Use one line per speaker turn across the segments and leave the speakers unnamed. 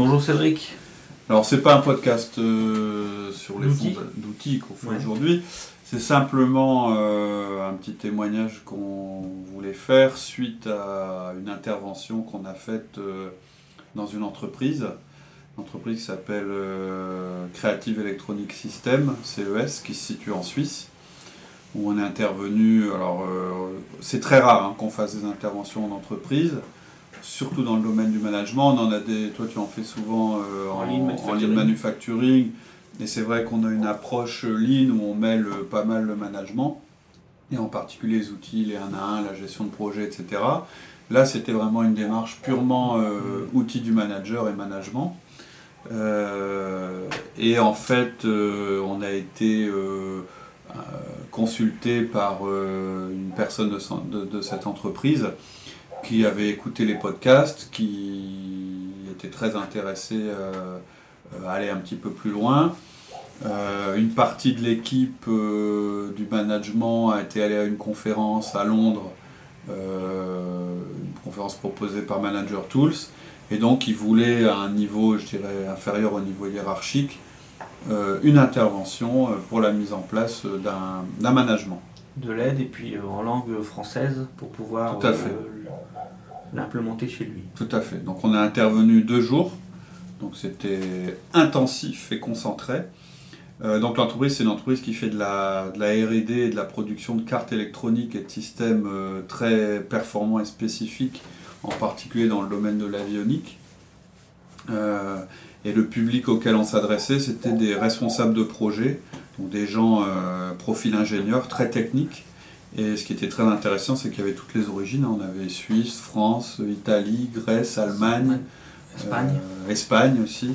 Bonjour
Cédric.
Alors c'est pas un podcast euh, sur les fonds d'outils qu'on fait
Ouais.
aujourd'hui. C'est simplement euh, un petit témoignage qu'on voulait faire suite à une intervention qu'on a faite euh, dans une entreprise. Une entreprise qui s'appelle Creative Electronic System, CES, qui se situe en Suisse. Où on est intervenu. Alors euh, c'est très rare hein, qu'on fasse des interventions en entreprise. Surtout dans le domaine du management, on en a des. Toi, tu en fais souvent euh,
En
en,
lean
en
manufacturing.
Et c'est vrai qu'on a une approche lean où on mêle euh, pas mal le management, et en particulier les outils, les 1 à 1, la gestion de projet, etc. Là, c'était vraiment une démarche purement euh, outils du manager et management. Euh, et en fait, on a été consulté par une personne de, son- de- de cette entreprise qui avait écouté les podcasts, qui était très intéressé euh, à aller un petit peu plus loin. Euh, une partie de l'équipe euh, du management a été allée à une conférence à Londres, euh, une conférence proposée par Manager Tools, et donc ils voulaient à un niveau, je dirais, inférieur au niveau hiérarchique, une intervention pour la mise en place d'un management.
De l'aide et puis en langue française pour pouvoir
Tout à fait.
L'implémenter chez lui.
Tout à fait. Donc on a intervenu deux jours. Donc c'était intensif et concentré. Euh, donc l'entreprise, c'est une entreprise qui fait de la, R&D et de la production de cartes électroniques et de systèmes euh, très performants et spécifiques, en particulier dans le domaine de l'avionique. Euh, et le public auquel on s'adressait, c'était des responsables de projet, donc des gens profil ingénieur, très techniques. Et ce qui était très intéressant, c'est qu'il y avait toutes les origines. On avait Suisse, France, Italie, Grèce, Allemagne,
Espagne.
euh, Espagne aussi.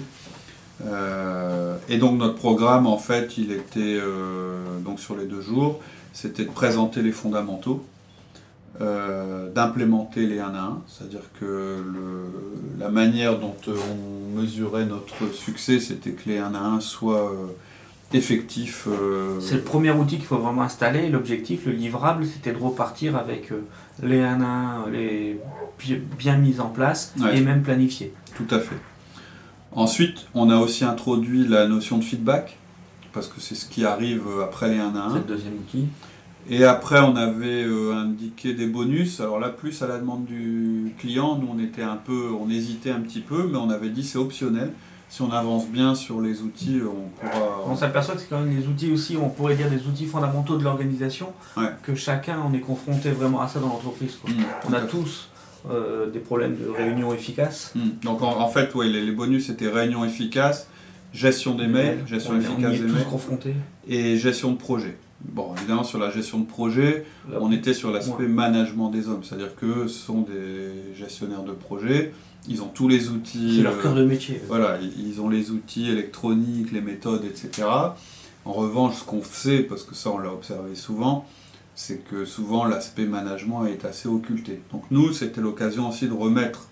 Euh, et donc notre programme, en fait, il était euh, donc sur les deux jours, c'était de présenter les fondamentaux, d'implémenter les 1 à 1, c'est-à-dire que le- la manière dont on mesurait notre succès, c'était que les 1 à 1 soient euh, euh,
C'est le premier outil qu'il faut vraiment installer. L'objectif, le livrable, c'était de repartir avec euh, les 1 à 1, les bi- bien mis en place
Ouais.
et même planifiés.
Tout à fait. Ensuite, on a aussi introduit la notion de feedback, parce que c'est ce qui arrive euh, après les 1 à 1.
C'est le deuxième outil.
Et après, on avait euh, indiqué des bonus. Alors là, plus à la demande du client, nous on était un peu, on hésitait un petit peu, mais on avait dit c'est optionnel. Si on avance bien sur les outils, euh, on pourra.
On s'aperçoit que c'est quand même des outils aussi, on pourrait dire des outils fondamentaux de l'organisation,
Ouais.
que chacun, on est confronté vraiment à ça dans l'entreprise.
Mm,
On a tous euh, des problèmes de réunion efficace.
Mm. Donc en, en fait, ouais, les, les bonus c'était réunion efficace, gestion des mails, gestion
on, on
efficace
y est
des
tous
mails
confrontés.
et gestion de projet. Bon, évidemment, sur la gestion de projet,
Là,
On était sur l'aspect management des hommes, c'est-à-dire que ce sont des gestionnaires de projet, ils ont tous les outils.
C'est leur
euh,
cœur de métier.
Voilà, ils ont les outils électroniques, les méthodes, etc. En revanche, ce qu'on sait, parce que ça on l'a observé souvent, c'est que souvent l'aspect management est assez occulté. Donc nous, c'était l'occasion aussi de remettre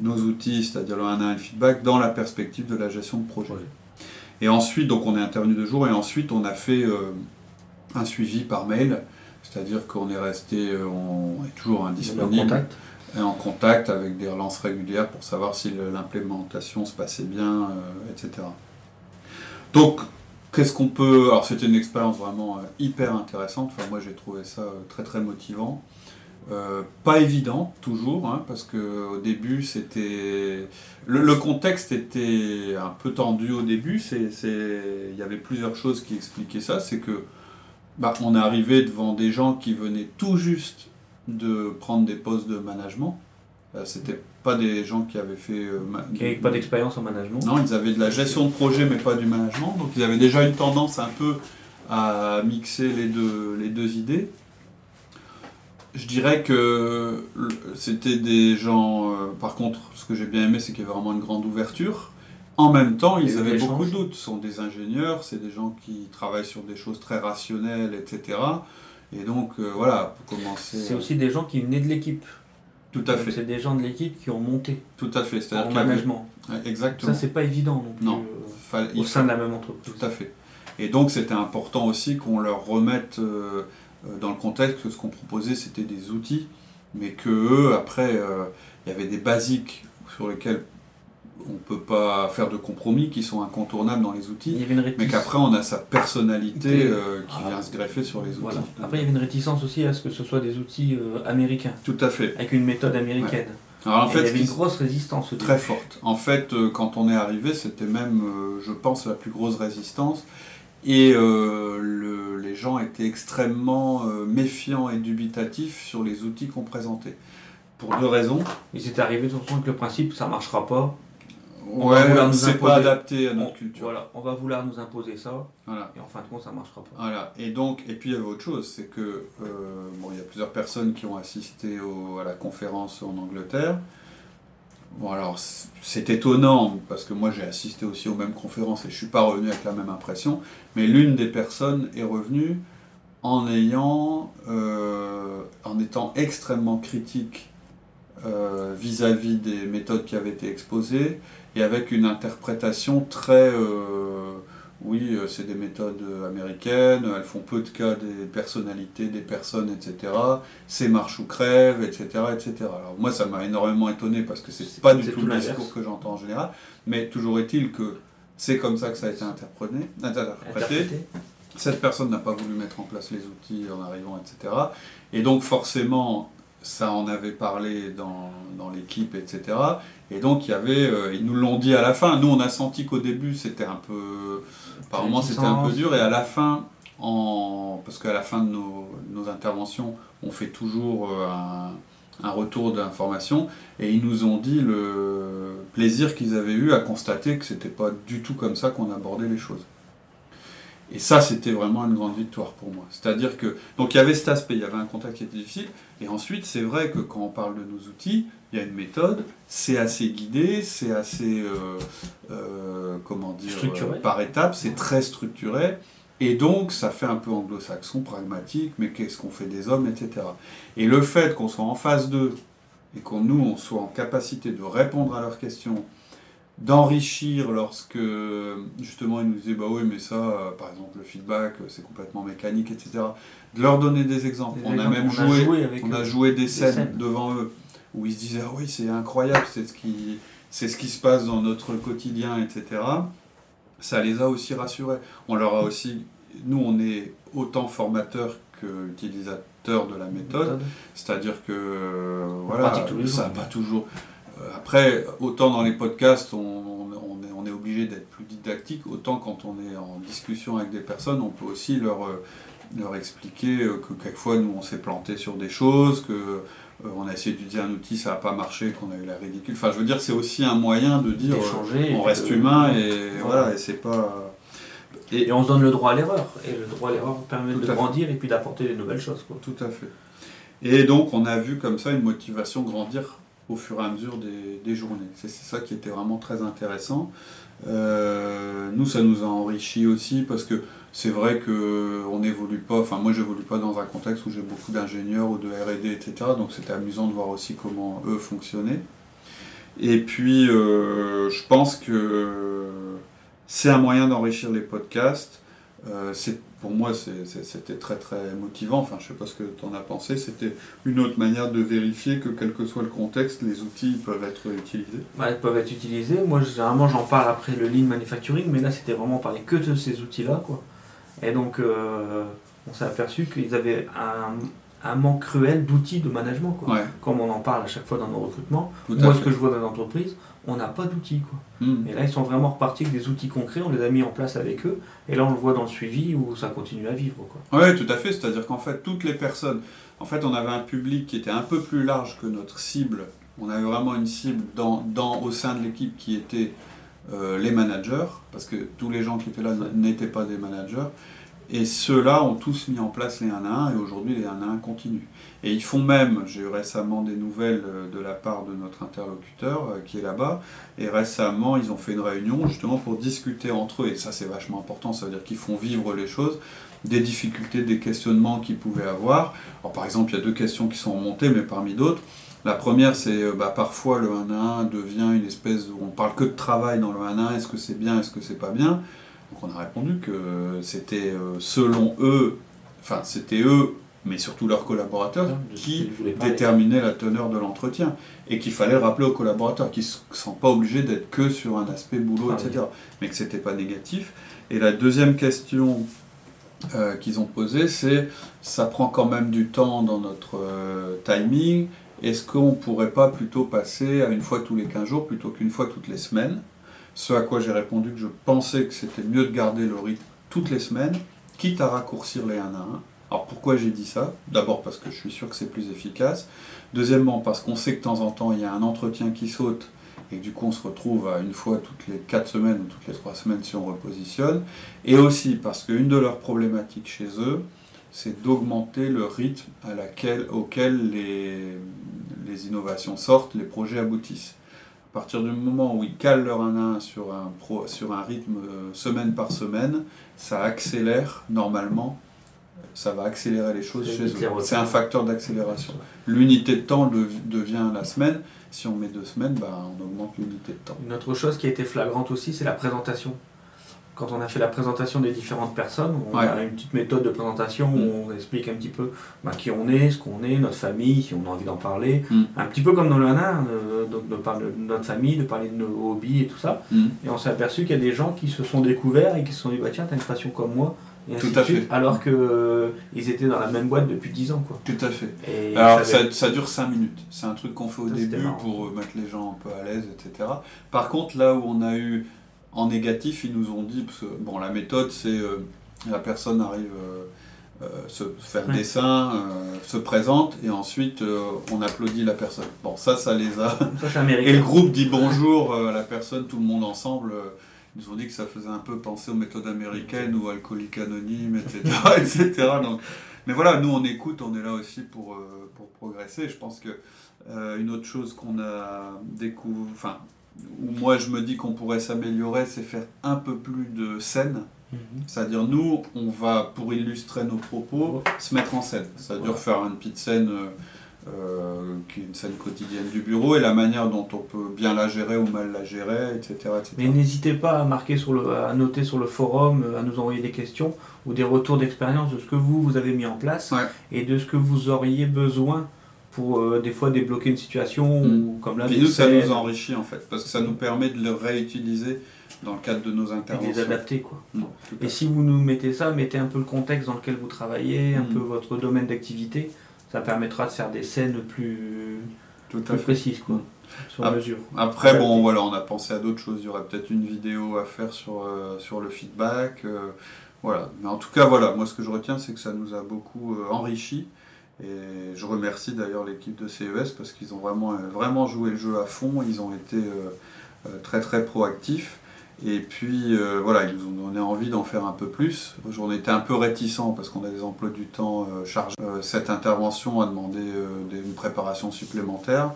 nos outils, c'est-à-dire le 1 à 1 et le feedback, dans la perspective de la gestion de projet. Et ensuite, donc on est intervenu deux jours, et ensuite on a fait euh, un suivi par mail, c'est-à-dire qu'on est resté, euh, on est toujours indisponible
contact?
En contact avec des relances régulières pour savoir si l'implémentation se passait bien, euh, etc. Donc, qu'est-ce qu'on peut... Alors, c'était une expérience vraiment euh, hyper intéressante. Enfin, moi, j'ai trouvé ça euh, très, très motivant. Pas évident, toujours, hein, parce qu'au début, c'était... Le, contexte était un peu tendu au début. Il y avait plusieurs choses qui expliquaient ça. C'est que bah, on arrivé devant des gens qui venaient tout juste de prendre des postes de management. Euh, C'était pas des gens qui avaient fait. euh,
Qui n'avait pas d'expérience en management.
Non, ils avaient de la gestion de projet, mais pas du management. Donc ils avaient déjà une tendance un peu à mixer les deux, les deux idées. Je dirais que c'était des gens. euh, par contre, ce que j'ai bien aimé, c'est qu'il y avait vraiment une grande ouverture. En même temps, ils avaient beaucoup de doutes. Ce sont des ingénieurs, c'est des gens qui travaillent sur des choses très rationnelles, etc. Et donc, euh, voilà, pour commencer.
C'est aussi des gens qui venaient de l'équipe.
Tout à
Donc,
fait,
C'est des gens de l'équipe qui ont monté
tout à fait.
en
C'est-à-dire avait-
management.
Exactement.
Ça, c'est pas évident non plus
Non.
euh,
Fallait-
au sein de la même entreprise.
Tout à fait. Et donc c'était important aussi qu'on leur remette euh, dans le contexte que ce qu'on proposait c'était des outils, mais que eux après euh, il y avait des basiques sur lesquels on peut pas faire de compromis qui sont incontournables dans les
Il
outils, mais qu'après on a sa personnalité euh, qui
Ah.
vient se greffer sur les outils.
Voilà. Après, il y avait une réticence aussi à ce que ce soit des outils euh, américains,
Tout à fait.
avec une méthode américaine.
Alors en fait,
il y avait une grosse résistance au
Très forte. En fait, euh, quand on est arrivé, c'était même, je pense, la plus grosse résistance. Et le- les gens étaient extrêmement méfiants et dubitatifs sur les outils qu'on présentait. Pour deux raisons.
Ils étaient arrivés sur le que le principe, ça marchera pas. On va vouloir
Ouais,
nous
c'est pas
imposer.
adapté à
On,
notre culture.
voilà, on va vouloir nous imposer ça,
Voilà.
et en fin de compte, ça marchera pas.
Voilà. Et donc, et puis il y avait autre chose, c'est que euh, bon, il y a plusieurs personnes qui ont assisté au- à la conférence en Angleterre. Bon alors c'est étonnant parce que moi j'ai assisté aussi aux mêmes conférences et je suis pas revenu avec la même impression. Mais l'une des personnes est revenue en ayant, euh, en étant extrêmement critique euh, vis-à-vis des méthodes qui avaient été exposées et avec une interprétation très euh, oui, euh, c'est des méthodes américaines, elles font peu de cas des personnalités, des personnes, etc. C'est marche ou crève, etc., etc. Alors moi, ça m'a énormément étonné parce que c'est pas du tout
tout
le discours que j'entends en général, mais toujours est-il que c'est comme ça que ça a été. Interprété. Cette personne n'a pas voulu mettre en place les outils en arrivant, etc. Et donc forcément, ça en avait parlé dans, dans l'équipe, etc. Et donc il y avait, euh, ils nous l'ont dit à la fin. Nous, on a senti qu'au début, c'était un peu, par moments, c'était un peu dur. Et à la fin, en, parce qu'à la fin de nos, nos interventions, on fait toujours euh, un, un retour d'information. Et ils nous ont dit le plaisir qu'ils avaient eu à constater que c'était pas du tout comme ça qu'on abordait les choses. Et ça, c'était vraiment une grande victoire pour moi. C'est-à-dire que, donc il y avait cet aspect, il y avait un contact qui était difficile, et ensuite, c'est vrai que quand on parle de nos outils, il y a une méthode, c'est assez guidé, c'est assez, euh, euh, comment dire, euh, par étapes, c'est très structuré, et donc ça fait un peu anglo-saxon, pragmatique, mais qu'est-ce qu'on fait des hommes, etc. Et le fait qu'on soit en phase 2, et qu'on nous, on soit en capacité de répondre à leurs questions, d'enrichir lorsque justement ils nous disaient bah oui mais ça euh, par exemple le feedback euh, c'est complètement mécanique etc de leur donner des exemples.
Des
on a même
on a
joué, on a joué des scènes,
scènes.
devant eux où ils se disaient ah oui c'est incroyable c'est ce qui c'est ce qui se passe dans notre quotidien etc ça les a aussi rassurés. On leur a aussi nous on est autant formateurs que utilisateurs de la méthode. C'est-à-dire que euh, voilà, ça n'a pas toujours. Euh, Après, autant dans les podcasts, on, on- on est, obligé d'être plus didactique, autant quand on est en discussion avec des personnes, on peut aussi leur, euh, leur expliquer euh, que quelquefois nous on s'est planté sur des choses, que on a essayé d'utiliser un outil, ça n'a pas marché, qu'on a eu la ridicule. Enfin, je veux dire, c'est aussi un moyen de dire on reste
de-
humain et
Voilà.
voilà, et c'est pas.
Et on se donne le droit à l'erreur. Et le droit à l'erreur permet de
fait.
grandir et puis d'apporter des nouvelles choses. Quoi.
Tout à fait. Et donc, on a vu comme ça une motivation grandir au fur et à mesure des, journées. C'est ça qui était vraiment très intéressant. Euh, nous, ça nous a enrichi aussi parce que c'est vrai qu'on n'évolue pas, enfin moi j'évolue pas dans un contexte où j'ai beaucoup d'ingénieurs ou de R&D, etc. Donc c'était amusant de voir aussi comment eux fonctionnaient. Et puis, euh, je pense que c'est un moyen d'enrichir les podcasts. Euh, pour moi, c'était très très motivant. Enfin, je sais pas ce que tu en as pensé. C'était une autre manière de vérifier que quel que soit le contexte, les outils peuvent être utilisés.
Elles peuvent être utilisées. Moi, généralement, j'en parle après le lean manufacturing, mais là, c'était vraiment parler que de ces outils-là. quoi. Et donc, euh, on s'est aperçu qu'ils avaient un, un manque cruel d'outils de management. Quoi.
Ouais,
Comme on en parle à chaque fois dans nos recrutements. Moi, ce que je vois dans les entreprises, on n'a pas d'outils. quoi.
Hmm.
Et là, ils sont vraiment repartis avec des outils concrets, on les a mis en place avec eux, et là, on le voit dans le suivi où ça continue à vivre. Quoi.
Oui, tout à fait. C'est-à-dire qu'en fait, toutes les personnes, en fait, on avait un public qui était un peu plus large que notre cible. On avait vraiment une cible dans, dans, au sein de l'équipe qui était euh, les managers, parce que tous les gens qui étaient là n'étaient pas des managers. Et ceux-là ont tous mis en place les 1 à 1 et aujourd'hui les 1 à 1 continuent. Et ils font même, j'ai eu récemment des nouvelles euh, de la part de notre interlocuteur euh, qui est là-bas, et récemment ils ont fait une réunion justement pour discuter entre eux, et ça c'est vachement important, ça veut dire qu'ils font vivre les choses, des difficultés, des questionnements qu'ils pouvaient avoir. Alors, par exemple, il y a deux questions qui sont remontées, mais parmi d'autres. La première, c'est euh, bah, parfois le 1 à 1 devient une espèce où on parle que de travail dans le 1 à 1, est-ce que c'est bien, est-ce que c'est pas bien? Donc on a répondu que c'était euh, selon eux, enfin c'était eux mais surtout leurs collaborateurs,
ce
qui déterminaient la teneur de l'entretien. Et qu'il fallait le rappeler aux collaborateurs, qu'ils ne sont pas obligés d'être que sur un aspect boulot,
Ah oui.
etc. Mais que c'était pas négatif. Et la deuxième question euh, qu'ils ont posée, c'est ça prend quand même du temps dans notre euh, timing. Est-ce qu'on ne pourrait pas plutôt passer à une fois tous les 15 jours plutôt qu'une fois toutes les semaines? Ce à quoi j'ai répondu que je pensais que c'était mieux de garder le rythme toutes les semaines, quitte à raccourcir les 1 à 1. Alors pourquoi j'ai dit ça? D'abord parce que je suis sûr que c'est plus efficace. Deuxièmement parce qu'on sait que de temps en temps il y a un entretien qui saute et du coup on se retrouve à une fois toutes les 4 semaines ou toutes les 3 semaines si on repositionne. Et aussi parce qu'une de leurs problématiques chez eux, c'est d'augmenter le rythme auquel les innovations sortent, les projets aboutissent. À partir du moment où ils calent leur 1 à 1 sur un, pro- sur un rythme euh, semaine par semaine, ça accélère normalement, ça va accélérer les choses chez eux. C'est un facteur d'accélération. L'unité de temps de- devient la semaine. Si on met deux semaines, bah, on augmente l'unité de temps.
Une autre chose qui a été flagrante aussi, c'est la présentation. Quand on a fait la présentation des différentes personnes, on
Ouais.
a une petite méthode de présentation
Mm.
où on explique un petit peu bah, qui on est, ce qu'on est, notre famille, si on a envie d'en parler.
Mm.
Un petit peu comme dans le HANA, euh, donc de parler de notre famille, de parler de nos hobbies et tout ça.
Mm.
Et on s'est aperçu qu'il y a des gens qui se sont découverts et qui se sont dit bah tiens, t'as une passion comme moi. Et ainsi
Tout
de
à
suite,
fait.
Alors qu'ils étaient dans la même boîte depuis 10 ans. Quoi.
Tout à fait.
Et
Alors
ça
dure 5 minutes. C'est un truc qu'on fait au
Ça,
début pour euh, mettre les gens un peu à l'aise, etc. Par contre, là où on a eu en négatif, ils nous ont dit, parce que bon, la méthode c'est euh, la personne arrive euh, euh, se faire
Ouais.
dessin, euh, se présente et ensuite euh, on applaudit la personne. Bon, ça, ça les a.
ça c'est américain.
Et le groupe dit bonjour euh, à la personne, tout le monde ensemble. Ils nous ont dit que ça faisait un peu penser aux méthodes américaines ou alcooliques anonymes, etc. etc. Donc, mais voilà, nous on écoute, on est là aussi pour, pour progresser. Je pense que euh, une autre chose qu'on a découvert, enfin, où moi je me dis qu'on pourrait s'améliorer, c'est faire un peu plus de scène.
Mhm.
C'est-à-dire nous, on va, pour illustrer nos propos, se mettre en scène. C'est-à-dire faire une petite scène euh, euh, qui est une scène quotidienne du bureau et la manière dont on peut bien la gérer ou mal la gérer, etc. etc.
Mais n'hésitez pas à marquer sur le, à noter sur le forum, euh, à nous envoyer des questions ou des retours d'expérience de ce que vous, vous avez mis en place
Ouais.
et de ce que vous auriez besoin pour euh, des fois débloquer une situation
Mm.
ou comme là
Et nous, ça nous enrichit en fait, parce que ça nous permet de le réutiliser dans le cadre de nos
et de les
interventions.
adapter quoi.
Mm,
Et si vous nous mettez ça, mettez un peu le contexte dans lequel vous travaillez, un
Mm.
peu votre domaine d'activité, ça permettra de faire des scènes plus,
Tout
plus précises quoi, sur mesure.
Après, bon, voilà, on a pensé à d'autres choses. Il y aurait peut-être une vidéo à faire sur, euh, sur le feedback. euh, voilà. Mais en tout cas, voilà, moi, ce que je retiens, c'est que ça nous a beaucoup euh, enrichi. Et je remercie d'ailleurs l'équipe de CES parce qu'ils ont vraiment, euh, vraiment joué le jeu à fond. Ils ont été euh, euh, très, très proactifs. Et puis, voilà, ils nous ont donné envie d'en faire un peu plus. On était un peu réticents parce qu'on a des emplois du temps chargés. Cette intervention a demandé une préparation supplémentaire.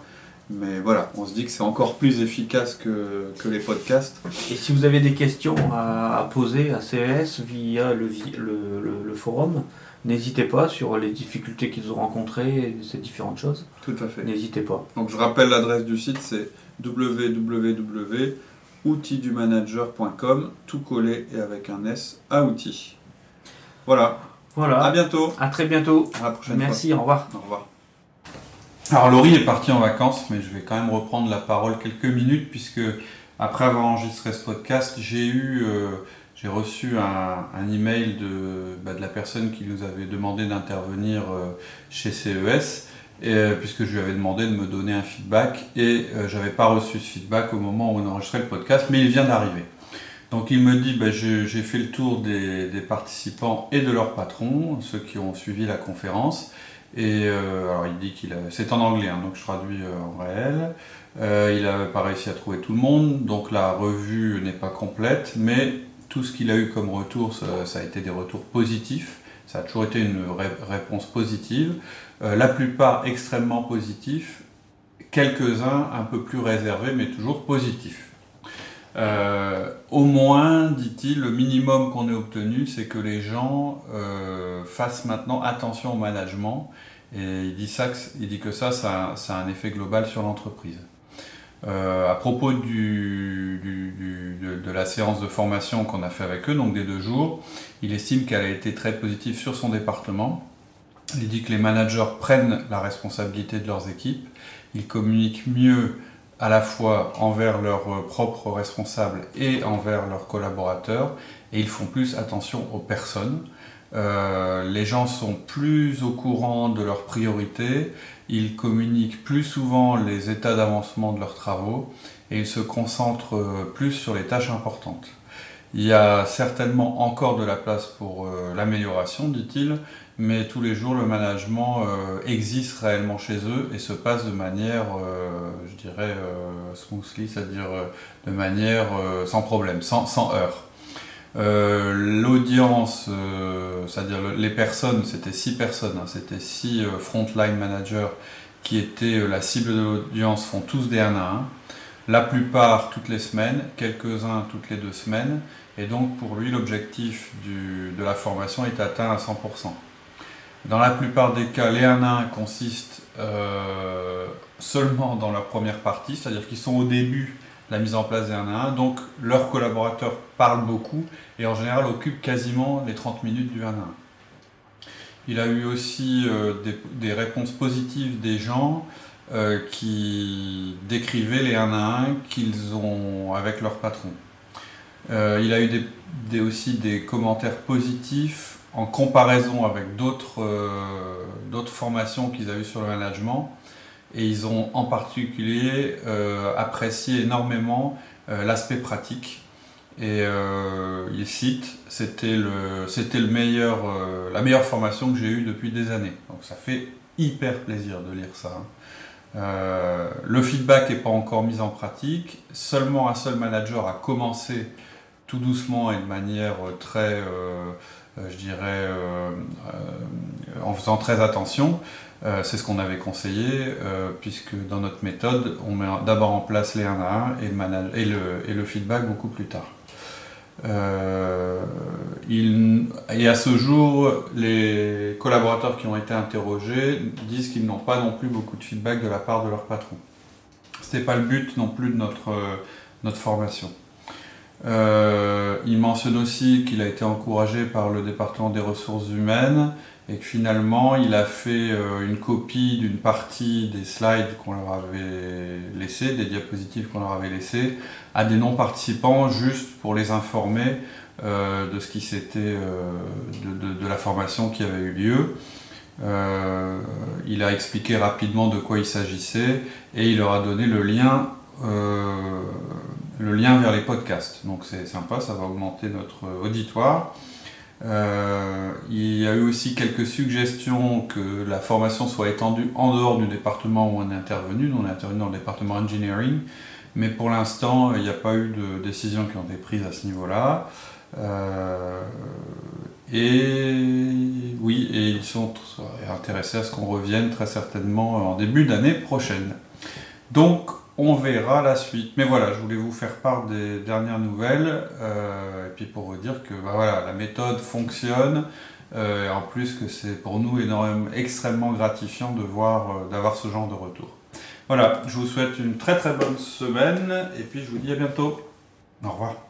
Mais voilà, on se dit que c'est encore plus efficace que, que les podcasts.
Et si vous avez des questions à, poser à CES via le, vi- le, le- le forum, n'hésitez pas sur les difficultés qu'ils ont rencontrées et ces différentes choses.
Tout à fait.
N'hésitez pas.
Donc je rappelle l'adresse du site, c'est www.outildumanager.com, tout collé et avec un S à outils. Voilà, à
Voilà.
bientôt,
À très bientôt.
à la prochaine
Merci. Au revoir.
Au revoir. Alors Laurie est partie en vacances, mais je vais quand même reprendre la parole quelques minutes puisque après avoir enregistré ce podcast, j'ai eu, euh, j'ai reçu un, un email de, bah, de la personne qui nous avait demandé d'intervenir euh, chez CES, et, euh, puisque je lui avais demandé de me donner un feedback et euh, j'avais pas reçu ce feedback au moment où on enregistrait le podcast, mais il vient d'arriver. Donc il me dit, bah, j'ai fait le tour des, participants et de leurs patrons, ceux qui ont suivi la conférence. Et euh, alors il dit qu'il a, c'est en anglais, hein, donc je traduis en réel. Il n'a pas réussi à trouver tout le monde, donc la revue n'est pas complète, mais tout ce qu'il a eu comme retour, ça, a été des retours positifs. Ça a toujours été une ré- réponse positive. Euh, la plupart extrêmement positifs, quelques-uns un peu plus réservés, mais toujours positifs. Euh, au moins, dit-il, le minimum qu'on ait obtenu, c'est que les gens euh, fassent maintenant attention au management. Et il dit, que- ça, ça a un effet global sur l'entreprise. Euh, à propos de, de la séance de formation qu'on a fait avec eux, donc des deux jours, il estime qu'elle a été très positive sur son département. Il dit que les managers prennent la responsabilité de leurs équipes, ils communiquent mieux à la fois envers leurs propres responsables et envers leurs collaborateurs, et ils font plus attention aux personnes. Euh, les gens sont plus au courant de leurs priorités, ils communiquent plus souvent les états d'avancement de leurs travaux et ils se concentrent euh, plus sur les tâches importantes. Il y a certainement encore de la place pour euh, l'amélioration, dit-il, mais tous les jours le management existe réellement chez eux et se passe de manière, je dirais, smoothly, c'est-à-dire de manière sans problème, sans, sans heurts. Euh, l'audience, euh, c'est-à-dire les personnes, c'était six personnes, hein, c'était six euh, frontline managers qui étaient la cible de l'audience, font tous des 1 à 1. La plupart toutes les semaines, quelques-uns toutes les deux semaines. Et donc pour lui, l'objectif de la formation est atteint à 100%. Dans la plupart des cas, les 1 à 1 consistent seulement dans leur première partie, c'est-à-dire qu'ils sont au début la mise en place des 1 à 1. Donc leurs collaborateurs parlent beaucoup et en général occupent quasiment les 30 minutes du 1 à 1. Il a eu aussi euh, des, réponses positives des gens euh, qui décrivaient les 1 à 1 qu'ils ont avec leur patron. Euh, il a eu des, aussi des commentaires positifs en comparaison avec d'autres formations qu'ils avaient sur le management et ils ont en particulier euh, apprécié énormément euh, l'aspect pratique. Et euh, ils citent, c'était le, c'était le meilleur, la meilleure formation que j'ai eue depuis des années. Donc ça fait hyper plaisir de lire ça. Hein. le feedback n'est pas encore mis en pratique. Seulement un seul manager a commencé tout doucement et de manière très, je dirais, en faisant très attention. Euh, c'est ce qu'on avait conseillé, euh, puisque dans notre méthode, on met d'abord en place les 1 à 1 et le, feedback beaucoup plus tard. Euh, et à ce jour, les collaborateurs qui ont été interrogés disent qu'ils n'ont pas non plus beaucoup de feedback de la part de leur patron. Ce n'était pas le but non plus de notre, notre formation. Il mentionne aussi qu'il a été encouragé par le département des ressources humaines et que finalement il a fait euh, une copie d'une partie des slides qu'on leur avait laissés, des diapositives qu'on leur avait laissées, à des non-participants juste pour les informer euh, de ce qui s'était, euh, de, la formation qui avait eu lieu. il a expliqué rapidement de quoi il s'agissait et il leur a donné le lien, le lien vers les podcasts. Donc c'est sympa, ça va augmenter notre auditoire. Euh, il y a eu aussi quelques suggestions que la formation soit étendue en dehors du département où on est intervenu. On est intervenu dans le département engineering, mais pour l'instant, il n'y a pas eu de décisions qui ont été prises à ce niveau-là. Euh, et oui, et ils sont intéressés à ce qu'on revienne très certainement en début d'année prochaine. Donc, on verra la suite. Mais voilà, je voulais vous faire part des dernières nouvelles, euh, et puis pour vous dire que bah la méthode fonctionne, euh, et en plus que c'est pour nous énormément, extrêmement gratifiant de voir, euh, d'avoir ce genre de retour. Voilà, je vous souhaite une très très bonne semaine, et puis je vous dis à bientôt. Au revoir.